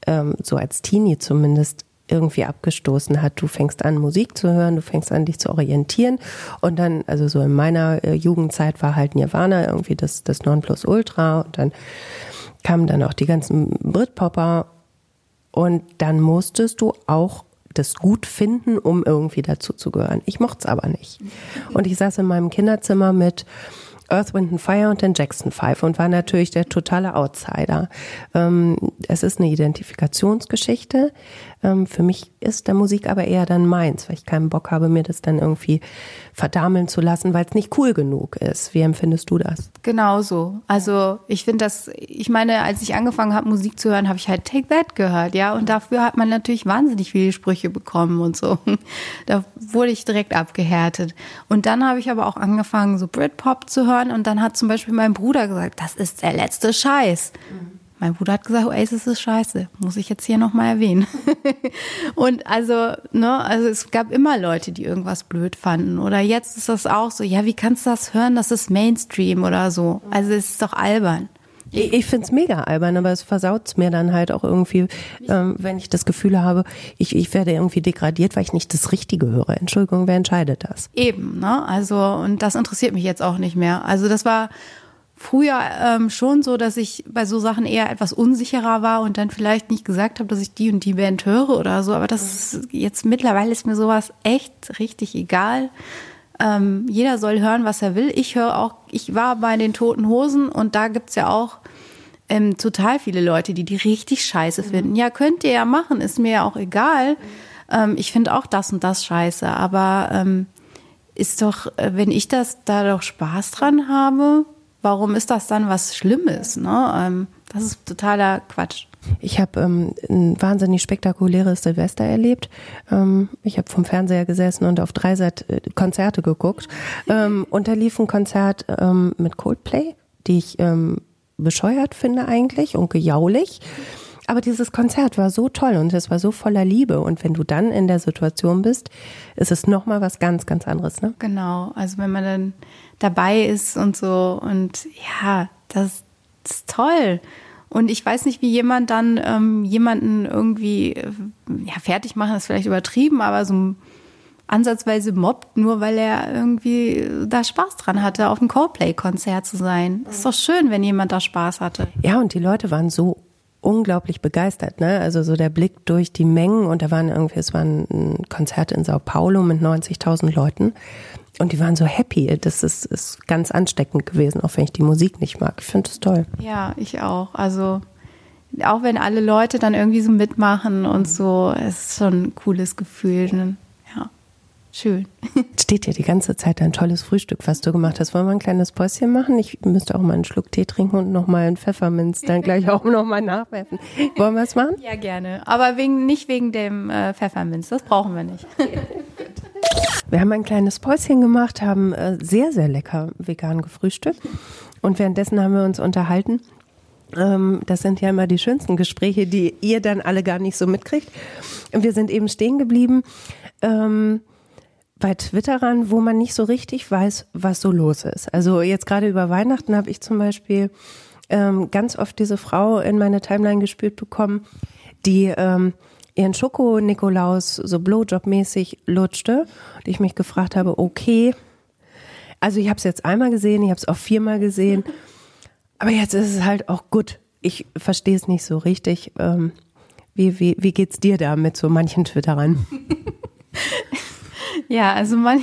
[SPEAKER 1] ähm, so als Teenie zumindest irgendwie abgestoßen hat. Du fängst an, Musik zu hören, du fängst an, dich zu orientieren. Und dann, also so in meiner äh, Jugendzeit war halt Nirvana irgendwie das, das Nonplusultra. Und dann kamen dann auch die ganzen Britpopper. Und dann musstest du auch das gut finden, um irgendwie dazu zu gehören. Ich mochte es aber nicht. Und ich saß in meinem Kinderzimmer mit Earth, Wind and Fire und den Jackson Five und war natürlich der totale Outsider. Ähm, es ist eine Identifikationsgeschichte. Ähm, für mich ist der Musik aber eher dann meins, weil ich keinen Bock habe, mir das dann irgendwie verdameln zu lassen, weil es nicht cool genug ist. Wie empfindest du das?
[SPEAKER 2] Genauso. Also ich finde das, ich meine, als ich angefangen habe, Musik zu hören, habe ich halt Take That gehört, ja. Und dafür hat man natürlich wahnsinnig viele Sprüche bekommen und so. Da wurde ich direkt abgehärtet. Und dann habe ich aber auch angefangen, so Britpop zu hören. Und dann hat zum Beispiel mein Bruder gesagt, das ist der letzte Scheiß. Mhm. Mein Bruder hat gesagt, Oasis ist scheiße. Muss ich jetzt hier nochmal erwähnen. und also, ne, also es gab immer Leute, die irgendwas blöd fanden. Oder jetzt ist das auch so, ja, wie kannst du das hören? Das ist Mainstream oder so. Also es ist doch albern.
[SPEAKER 1] Ich, ich finde es mega albern, aber es versaut mir dann halt auch irgendwie, ähm, wenn ich das Gefühl habe, ich, ich werde irgendwie degradiert, weil ich nicht das Richtige höre. Entschuldigung, wer entscheidet das?
[SPEAKER 2] Eben, ne? Also, und das interessiert mich jetzt auch nicht mehr. Also das war früher ähm, schon so, dass ich bei so Sachen eher etwas unsicherer war und dann vielleicht nicht gesagt habe, dass ich die und die Band höre oder so. Aber das ist, jetzt mittlerweile ist mir sowas echt richtig egal. Ähm, jeder soll hören, was er will. Ich höre auch, ich war bei den Toten Hosen und da gibt's ja auch ähm, total viele Leute, die die richtig scheiße finden. Ja, könnt ihr ja machen, ist mir ja auch egal. Ähm, ich finde auch das und das scheiße, aber ähm, ist doch, äh, wenn ich das da doch Spaß dran habe, warum ist das dann was Schlimmes? Ne? Ähm, das ist totaler Quatsch.
[SPEAKER 1] Ich habe ähm, ein wahnsinnig spektakuläres Silvester erlebt. Ähm, ich habe vom Fernseher gesessen und auf drei Seite äh, Konzerte geguckt. Ähm, und da lief ein Konzert ähm, mit Coldplay, die ich ähm, bescheuert finde eigentlich und gejaulich. Aber dieses Konzert war so toll und es war so voller Liebe. Und wenn du dann in der Situation bist, ist es nochmal was ganz, ganz anderes. Ne?
[SPEAKER 2] Genau. Also wenn man dann dabei ist und so und ja, das, ist toll. Und ich weiß nicht, wie jemand dann ähm, jemanden irgendwie, äh, ja, fertig machen ist vielleicht übertrieben, aber so ansatzweise mobbt, nur weil er irgendwie da Spaß dran hatte, auf einem Coldplay-Konzert zu sein. Das ist doch schön, wenn jemand da Spaß hatte.
[SPEAKER 1] Ja, und die Leute waren so unglaublich begeistert, ne? Also so der Blick durch die Mengen und da waren irgendwie, es war ein Konzert in Sao Paulo mit 90.000 Leuten und die waren so happy. Das ist, ist ganz ansteckend gewesen, auch wenn ich die Musik nicht mag. Ich finde es toll.
[SPEAKER 2] Ja, ich auch. Also auch wenn alle Leute dann irgendwie so mitmachen und so, es ist schon ein cooles Gefühl. Schön.
[SPEAKER 1] Steht ja die ganze Zeit ein tolles Frühstück, was du gemacht hast. Wollen wir ein kleines Päuschen machen? Ich müsste auch mal einen Schluck Tee trinken und nochmal einen Pfefferminz dann gleich auch nochmal nachwerfen. Wollen wir es machen?
[SPEAKER 2] Ja, gerne. Aber wegen, nicht wegen dem äh, Pfefferminz. Das brauchen wir nicht.
[SPEAKER 1] wir haben ein kleines Päuschen gemacht, haben äh, sehr, sehr lecker vegan gefrühstückt. Und währenddessen haben wir uns unterhalten. Ähm, das sind ja immer die schönsten Gespräche, die ihr dann alle gar nicht so mitkriegt. Und wir sind eben stehen geblieben. Ähm, bei Twitterern, wo man nicht so richtig weiß, was so los ist. Also jetzt gerade über Weihnachten habe ich zum Beispiel ähm, ganz oft diese Frau in meine Timeline gespürt bekommen, die ähm, ihren Schoko-Nikolaus so Blowjob-mäßig lutschte und ich mich gefragt habe, okay, also ich habe es jetzt einmal gesehen, ich habe es auch viermal gesehen, aber jetzt ist es halt auch gut. Ich verstehe es nicht so richtig. Ähm, wie, wie, wie geht's dir da mit so manchen Twitterern?
[SPEAKER 2] Ja, also man,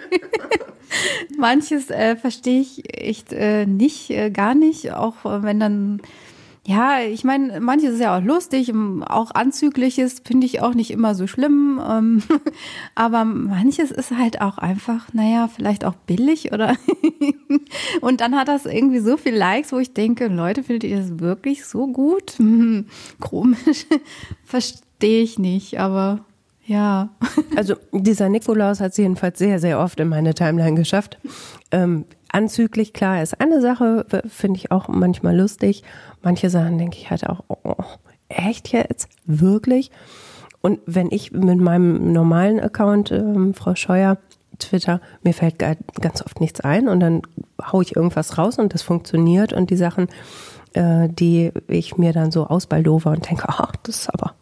[SPEAKER 2] manches äh, verstehe ich echt äh, nicht, äh, gar nicht, auch äh, wenn dann, ja, ich meine, manches ist ja auch lustig, ähm, auch anzügliches finde ich auch nicht immer so schlimm, ähm, aber manches ist halt auch einfach, naja, vielleicht auch billig oder und dann hat das irgendwie so viel Likes, wo ich denke, Leute, findet ihr das wirklich so gut? Komisch, verstehe ich nicht, aber ja.
[SPEAKER 1] Also dieser Nikolaus hat es jedenfalls sehr, sehr oft in meine Timeline geschafft. Ähm, anzüglich, klar, ist eine Sache, finde ich auch manchmal lustig. Manche Sachen denke ich halt auch, oh, echt jetzt? Wirklich? Und wenn ich mit meinem normalen Account, ähm, Frau Scheuer, Twitter, mir fällt ganz oft nichts ein und dann haue ich irgendwas raus und das funktioniert und die Sachen, äh, die ich mir dann so ausbaldover und denke, ach, das ist aber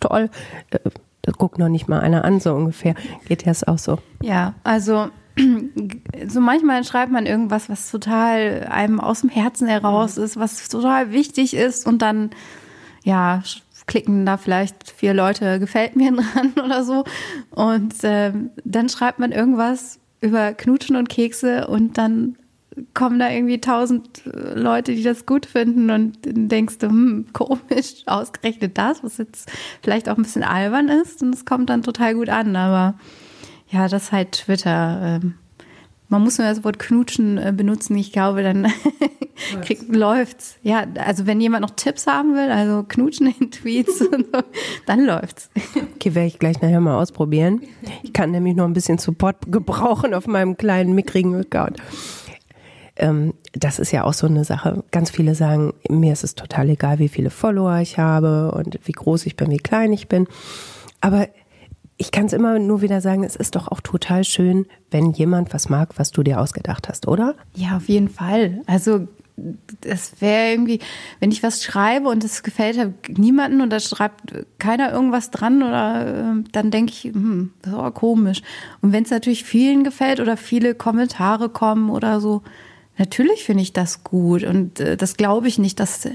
[SPEAKER 1] toll, äh, das guckt noch nicht mal einer an, so ungefähr. Geht ja es auch so.
[SPEAKER 2] Ja, also so manchmal schreibt man irgendwas, was total einem aus dem Herzen heraus ist, was total wichtig ist und dann, ja, klicken da vielleicht vier Leute gefällt mir dran oder so und ähm, dann schreibt man irgendwas über Knutschen und Kekse und dann kommen da irgendwie tausend äh, Leute, die das gut finden und denkst du, hm, komisch, ausgerechnet das, was jetzt vielleicht auch ein bisschen albern ist und es kommt dann total gut an, aber ja, das ist halt Twitter. Ähm, man muss nur das Wort knutschen äh, benutzen, ich glaube, dann kriegt, läuft's. Ja, also wenn jemand noch Tipps haben will, also knutschen in Tweets, dann läuft's.
[SPEAKER 1] Okay, werde ich gleich nachher mal ausprobieren. Ich kann nämlich noch ein bisschen Support gebrauchen auf meinem kleinen mickrigen Account ähm, das ist ja auch so eine Sache. Ganz viele sagen, mir ist es total egal, wie viele Follower ich habe und wie groß ich bin, wie klein ich bin. Aber ich kann es immer nur wieder sagen, es ist doch auch total schön, wenn jemand was mag, was du dir ausgedacht hast, oder?
[SPEAKER 2] Ja, auf jeden Fall. Also das wäre irgendwie, wenn ich was schreibe und es gefällt halt niemanden und da schreibt keiner irgendwas dran oder äh, dann denke ich, hm, das ist aber komisch. Und wenn es natürlich vielen gefällt oder viele Kommentare kommen oder so, Natürlich finde ich das gut und äh, das glaube ich nicht, dass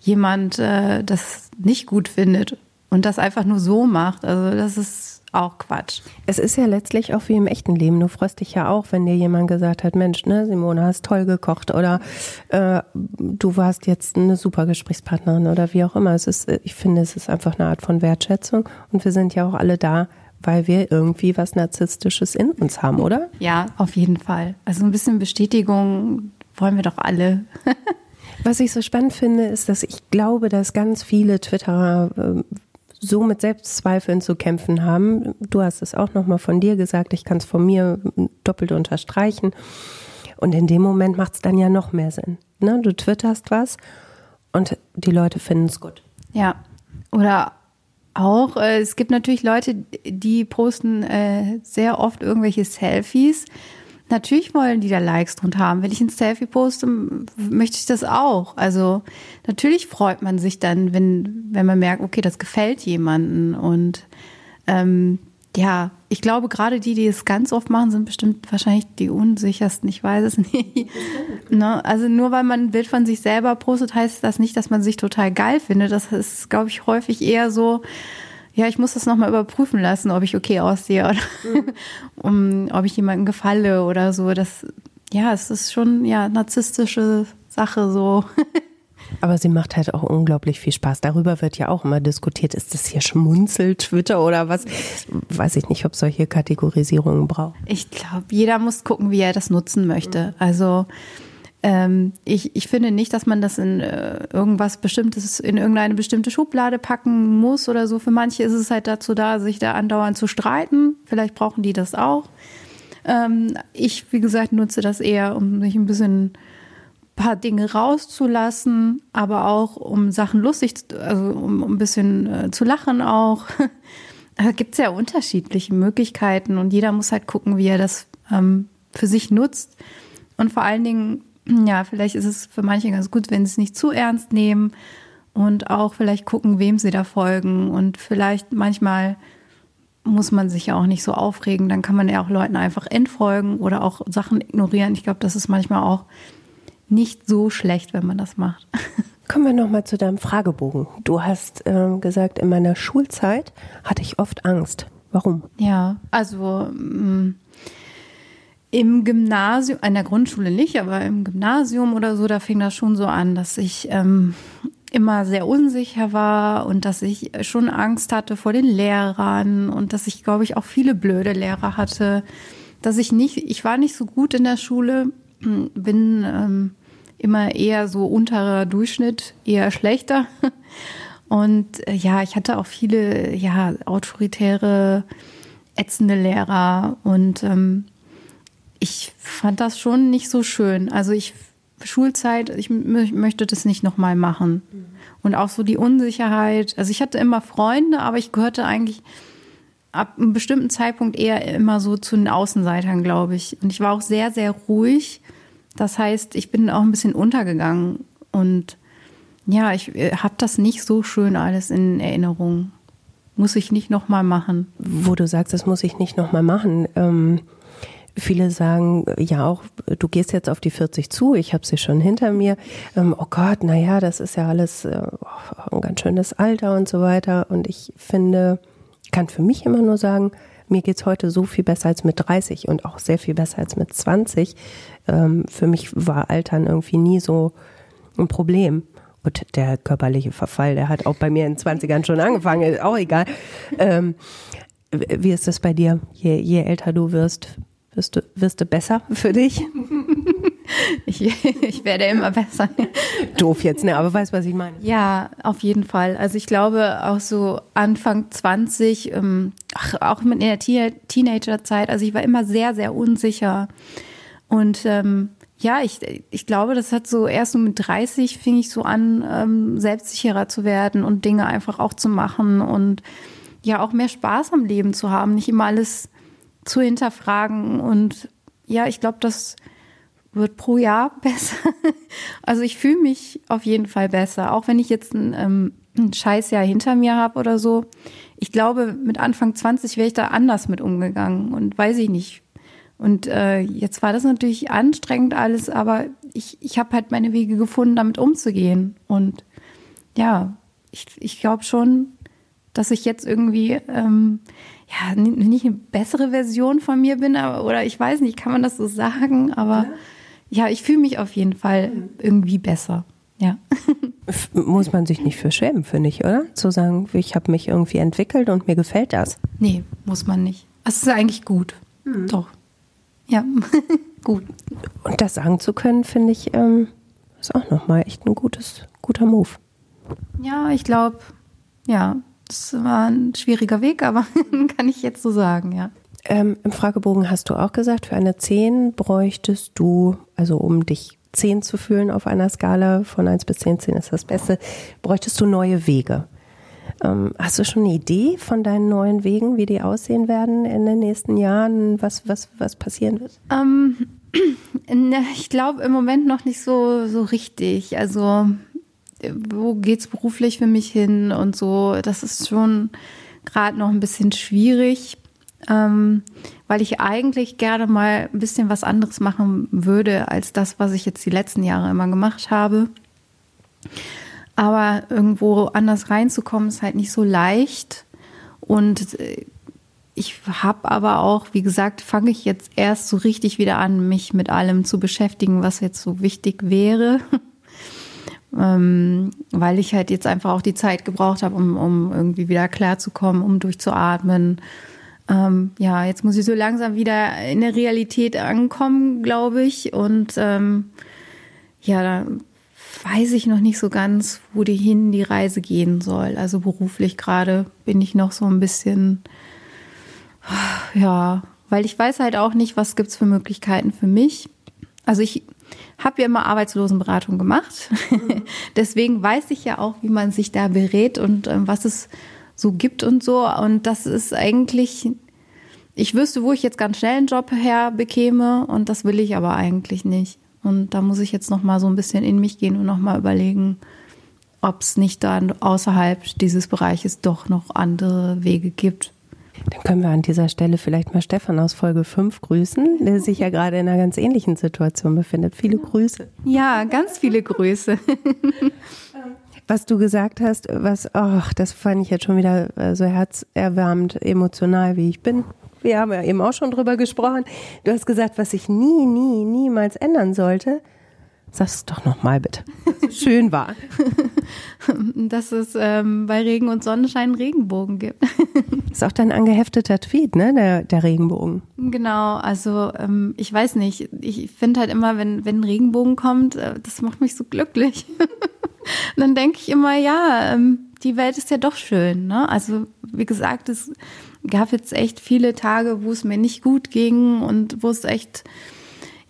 [SPEAKER 2] jemand äh, das nicht gut findet und das einfach nur so macht. Also das ist auch Quatsch.
[SPEAKER 1] Es ist ja letztlich auch wie im echten Leben. Du freust dich ja auch, wenn dir jemand gesagt hat, Mensch, ne, Simone, hast toll gekocht oder äh, du warst jetzt eine super Gesprächspartnerin oder wie auch immer. Es ist, ich finde, es ist einfach eine Art von Wertschätzung und wir sind ja auch alle da, weil wir irgendwie was Narzisstisches in uns haben, oder?
[SPEAKER 2] Ja, auf jeden Fall. Also ein bisschen Bestätigung wollen wir doch alle.
[SPEAKER 1] Was ich so spannend finde, ist, dass ich glaube, dass ganz viele Twitterer äh, so mit Selbstzweifeln zu kämpfen haben. Du hast es auch nochmal von dir gesagt, ich kann es von mir doppelt unterstreichen. Und in dem Moment macht es dann ja noch mehr Sinn. Ne? Du twitterst was und die Leute finden es gut.
[SPEAKER 2] Ja, oder auch, äh, es gibt natürlich Leute, die posten äh, sehr oft irgendwelche Selfies Natürlich wollen die da Likes drunter haben. Wenn ich ein Selfie poste, möchte ich das auch. Also natürlich freut man sich dann, wenn, wenn man merkt, okay, das gefällt jemanden. Und ähm, ja, ich glaube, gerade die, die es ganz oft machen, sind bestimmt wahrscheinlich die unsichersten. Ich weiß es nicht. ne? Also nur weil man ein Bild von sich selber postet, heißt das nicht, dass man sich total geil findet. Das ist, glaube ich, häufig eher so, ja, ich muss das nochmal überprüfen lassen, ob ich okay aussehe oder um, ob ich jemandem gefalle oder so. Das, ja, es ist schon, ja, narzisstische Sache so.
[SPEAKER 1] Aber sie macht halt auch unglaublich viel Spaß. Darüber wird ja auch immer diskutiert. Ist das hier Schmunzel-Twitter oder was? Weiß ich nicht, ob solche Kategorisierungen braucht.
[SPEAKER 2] Ich glaube, jeder muss gucken, wie er das nutzen möchte. Also ähm, ich, ich finde nicht, dass man das in äh, irgendwas Bestimmtes, in irgendeine bestimmte Schublade packen muss oder so. Für manche ist es halt dazu da, sich da andauernd zu streiten. Vielleicht brauchen die das auch. Ähm, ich, wie gesagt, nutze das eher, um sich ein bisschen paar Dinge rauszulassen, aber auch um Sachen lustig, also um, um ein bisschen äh, zu lachen auch. da gibt es ja unterschiedliche Möglichkeiten und jeder muss halt gucken, wie er das ähm, für sich nutzt. Und vor allen Dingen ja, vielleicht ist es für manche ganz gut, wenn sie es nicht zu ernst nehmen und auch vielleicht gucken, wem sie da folgen und vielleicht manchmal muss man sich ja auch nicht so aufregen, dann kann man ja auch Leuten einfach entfolgen oder auch Sachen ignorieren. Ich glaube, das ist manchmal auch nicht so schlecht, wenn man das macht.
[SPEAKER 1] Kommen wir nochmal zu deinem Fragebogen. Du hast ähm, gesagt, in meiner Schulzeit hatte ich oft Angst. Warum?
[SPEAKER 2] Ja, also mh, mm, im Gymnasium, an der Grundschule nicht, aber im Gymnasium oder so, da fing das schon so an, dass ich ähm, immer sehr unsicher war und dass ich schon Angst hatte vor den Lehrern und dass ich, glaube ich, auch viele blöde Lehrer hatte. Dass ich nicht, ich war nicht so gut in der Schule, bin ähm, immer eher so unterer Durchschnitt, eher schlechter. Und äh, ja, ich hatte auch viele, ja, autoritäre, ätzende Lehrer und ähm, ich fand das schon nicht so schön. Also ich Schulzeit, ich möchte das nicht nochmal machen. Mhm. Und auch so die Unsicherheit. Also ich hatte immer Freunde, aber ich gehörte eigentlich ab einem bestimmten Zeitpunkt eher immer so zu den Außenseitern, glaube ich. Und ich war auch sehr, sehr ruhig. Das heißt, ich bin auch ein bisschen untergegangen. Und ja, ich äh, habe das nicht so schön alles in Erinnerung. Muss ich nicht nochmal machen.
[SPEAKER 1] Wo du sagst, das muss ich nicht nochmal machen. Ähm Viele sagen ja auch, du gehst jetzt auf die 40 zu, ich habe sie schon hinter mir. Ähm, oh Gott, naja, das ist ja alles äh, ein ganz schönes Alter und so weiter. Und ich finde, kann für mich immer nur sagen, mir geht's heute so viel besser als mit 30 und auch sehr viel besser als mit 20. Ähm, für mich war Altern irgendwie nie so ein Problem. Und der körperliche Verfall, der hat auch bei mir in den 20ern schon angefangen, ist auch egal. Ähm, wie ist das bei dir? Je, je älter du wirst, wirst du, wirst du besser für dich?
[SPEAKER 2] Ich, ich werde immer besser.
[SPEAKER 1] Doof jetzt, ne? Aber weißt, was ich meine?
[SPEAKER 2] Ja, auf jeden Fall. Also ich glaube auch so Anfang 20, ähm, ach, auch in der Teenagerzeit, also ich war immer sehr, sehr unsicher. Und ähm, ja, ich, ich glaube, das hat so erst so mit 30 fing ich so an, ähm, selbstsicherer zu werden und Dinge einfach auch zu machen und ja auch mehr Spaß am Leben zu haben, nicht immer alles zu hinterfragen. Und ja, ich glaube, das wird pro Jahr besser. Also ich fühle mich auf jeden Fall besser, auch wenn ich jetzt ein, ähm, ein Scheißjahr hinter mir habe oder so. Ich glaube, mit Anfang 20 wäre ich da anders mit umgegangen und weiß ich nicht. Und äh, jetzt war das natürlich anstrengend alles, aber ich, ich habe halt meine Wege gefunden, damit umzugehen. Und ja, ich, ich glaube schon, dass ich jetzt irgendwie ähm, ja nicht eine bessere Version von mir bin, aber, oder ich weiß nicht, kann man das so sagen, aber ja, ja ich fühle mich auf jeden Fall irgendwie besser. Ja.
[SPEAKER 1] Muss man sich nicht für schämen, finde ich, oder? Zu sagen, ich habe mich irgendwie entwickelt und mir gefällt das.
[SPEAKER 2] Nee, muss man nicht. Es ist eigentlich gut. Mhm. Doch. Ja, gut.
[SPEAKER 1] Und das sagen zu können, finde ich, ähm, ist auch nochmal echt ein gutes, guter Move.
[SPEAKER 2] Ja, ich glaube, ja, das war ein schwieriger Weg, aber kann ich jetzt so sagen, ja.
[SPEAKER 1] Ähm, Im Fragebogen hast du auch gesagt, für eine 10 bräuchtest du, also um dich 10 zu fühlen auf einer Skala von 1 bis 10, 10 ist das Beste, bräuchtest du neue Wege. Ähm, hast du schon eine Idee von deinen neuen Wegen, wie die aussehen werden in den nächsten Jahren, was, was, was passieren wird?
[SPEAKER 2] Ähm, ich glaube im Moment noch nicht so, so richtig. Also wo geht's beruflich für mich hin und so. Das ist schon gerade noch ein bisschen schwierig, ähm, weil ich eigentlich gerne mal ein bisschen was anderes machen würde als das, was ich jetzt die letzten Jahre immer gemacht habe. Aber irgendwo anders reinzukommen ist halt nicht so leicht. Und äh, ich habe aber auch, wie gesagt, fange ich jetzt erst so richtig wieder an, mich mit allem zu beschäftigen, was jetzt so wichtig wäre ähm, weil ich halt jetzt einfach auch die Zeit gebraucht habe, um, um irgendwie wieder klarzukommen, um durchzuatmen. Ähm, ja, jetzt muss ich so langsam wieder in der Realität ankommen, glaube ich. Und ähm, ja, da weiß ich noch nicht so ganz, wo die hin die Reise gehen soll. Also beruflich gerade bin ich noch so ein bisschen, ja, weil ich weiß halt auch nicht, was gibt's für Möglichkeiten für mich. Also ich habe ja immer Arbeitslosenberatung gemacht. Deswegen weiß ich ja auch, wie man sich da berät und ähm, was es so gibt und so. Und das ist eigentlich, ich wüsste, wo ich jetzt ganz schnell einen Job herbekäme und das will ich aber eigentlich nicht. Und da muss ich jetzt noch mal so ein bisschen in mich gehen und noch mal überlegen, ob es nicht dann außerhalb dieses Bereiches doch noch andere Wege gibt.
[SPEAKER 1] Dann können wir an dieser Stelle vielleicht mal Stefan aus Folge 5 grüßen, der sich ja gerade in einer ganz ähnlichen Situation befindet. Viele Grüße.
[SPEAKER 2] Ja, ganz viele Grüße.
[SPEAKER 1] Was du gesagt hast, was, ach, das fand ich jetzt schon wieder äh, so herzerwärmend, emotional, wie ich bin. Wir haben ja eben auch schon drüber gesprochen. Du hast gesagt, was ich nie, nie, niemals ändern sollte. Sag es doch nochmal bitte. Schön war.
[SPEAKER 2] Dass es ähm, bei Regen und Sonnenschein Regenbogen gibt.
[SPEAKER 1] Ist auch dein angehefteter Tweet, ne? Der, der Regenbogen.
[SPEAKER 2] Genau, also ähm, ich weiß nicht. Ich finde halt immer, wenn, wenn ein Regenbogen kommt, äh, das macht mich so glücklich. dann denke ich immer, ja, ähm, die Welt ist ja doch schön. Ne? Also wie gesagt, es gab jetzt echt viele Tage, wo es mir nicht gut ging und wo es echt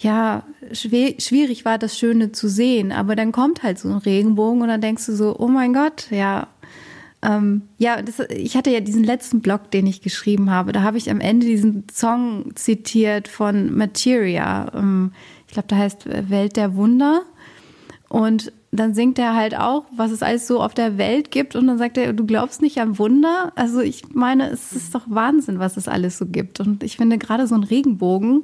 [SPEAKER 2] ja, schwierig war, das Schöne zu sehen. Aber dann kommt halt so ein Regenbogen und dann denkst du so, oh mein Gott, ja. Ähm, ja, das, ich hatte ja diesen letzten Blog, den ich geschrieben habe. Da habe ich am Ende diesen Song zitiert von Materia. Ähm, ich glaube, der heißt Welt der Wunder. Und dann singt er halt auch, was es alles so auf der Welt gibt. Und dann sagt er, du glaubst nicht an Wunder? Also ich meine, es ist doch Wahnsinn, was es alles so gibt. Und ich finde gerade so ein Regenbogen,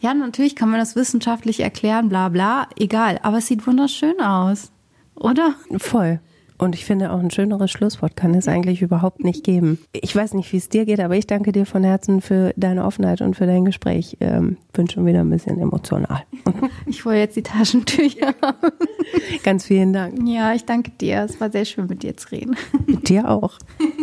[SPEAKER 2] ja, natürlich kann man das wissenschaftlich erklären, bla bla, egal. Aber es sieht wunderschön aus, oder?
[SPEAKER 1] Voll. Und ich finde auch ein schöneres Schlusswort kann es eigentlich überhaupt nicht geben. Ich weiß nicht, wie es dir geht, aber ich danke dir von Herzen für deine Offenheit und für dein Gespräch. Ähm, bin schon wieder ein bisschen emotional.
[SPEAKER 2] Ich wollte jetzt die Taschentücher haben.
[SPEAKER 1] Ganz vielen Dank.
[SPEAKER 2] Ja, ich danke dir. Es war sehr schön, mit dir zu reden.
[SPEAKER 1] Mit dir auch.